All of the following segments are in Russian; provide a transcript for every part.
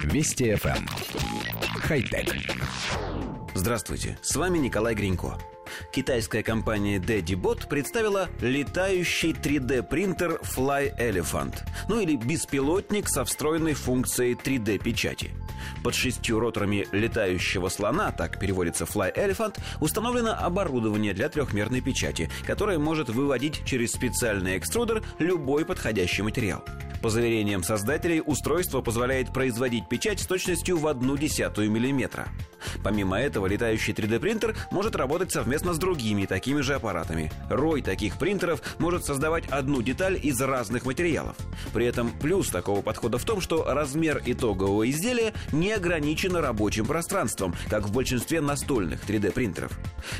Вести FM. Эм. Хай-тек. Здравствуйте, с вами Николай Гринько. Китайская компания DaddyBot представила летающий 3D-принтер Fly Elephant, ну или беспилотник со встроенной функцией 3D-печати. Под шестью роторами летающего слона, так переводится Fly Elephant, установлено оборудование для трехмерной печати, которое может выводить через специальный экструдер любой подходящий материал. По заверениям создателей, устройство позволяет производить печать с точностью в одну десятую миллиметра. Помимо этого, летающий 3D-принтер может работать совместно с другими такими же аппаратами. Рой таких принтеров может создавать одну деталь из разных материалов. При этом плюс такого подхода в том, что размер итогового изделия не ограничен рабочим пространством, как в большинстве настольных 3D-принтеров.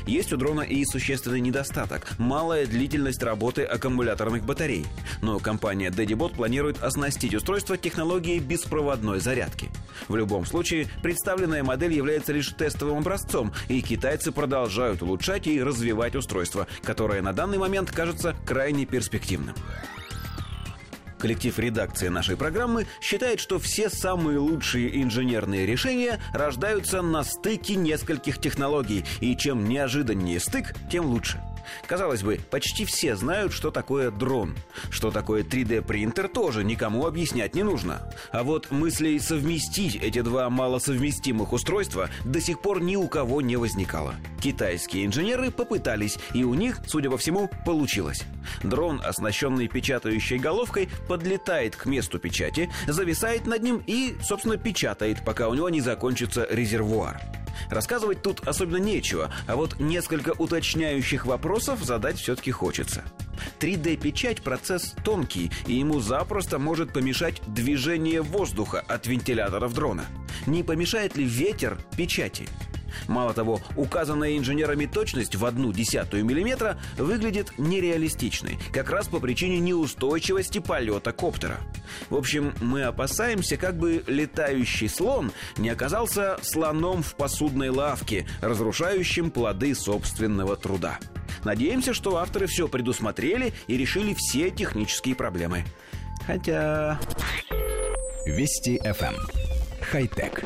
Есть у дрона и существенный недостаток – малая длительность работы аккумуляторных батарей. Но компания DaddyBot планирует оснастить устройство технологией беспроводной зарядки. В любом случае, представленная модель является лишь тестовым образцом, и китайцы продолжают улучшать и развивать устройство, которое на данный момент кажется крайне перспективным. Коллектив редакции нашей программы считает, что все самые лучшие инженерные решения рождаются на стыке нескольких технологий, и чем неожиданнее стык, тем лучше – Казалось бы, почти все знают, что такое дрон. Что такое 3D-принтер, тоже никому объяснять не нужно. А вот мыслей совместить эти два малосовместимых устройства до сих пор ни у кого не возникало. Китайские инженеры попытались, и у них, судя по всему, получилось. Дрон, оснащенный печатающей головкой, подлетает к месту печати, зависает над ним и, собственно, печатает, пока у него не закончится резервуар. Рассказывать тут особенно нечего, а вот несколько уточняющих вопросов задать все-таки хочется. 3D-печать – процесс тонкий, и ему запросто может помешать движение воздуха от вентиляторов дрона. Не помешает ли ветер печати? Мало того, указанная инженерами точность в одну десятую миллиметра выглядит нереалистичной, как раз по причине неустойчивости полета коптера. В общем, мы опасаемся, как бы летающий слон не оказался слоном в посудной лавке, разрушающим плоды собственного труда. Надеемся, что авторы все предусмотрели и решили все технические проблемы. Хотя... Вести FM. Эм. Хай-тек.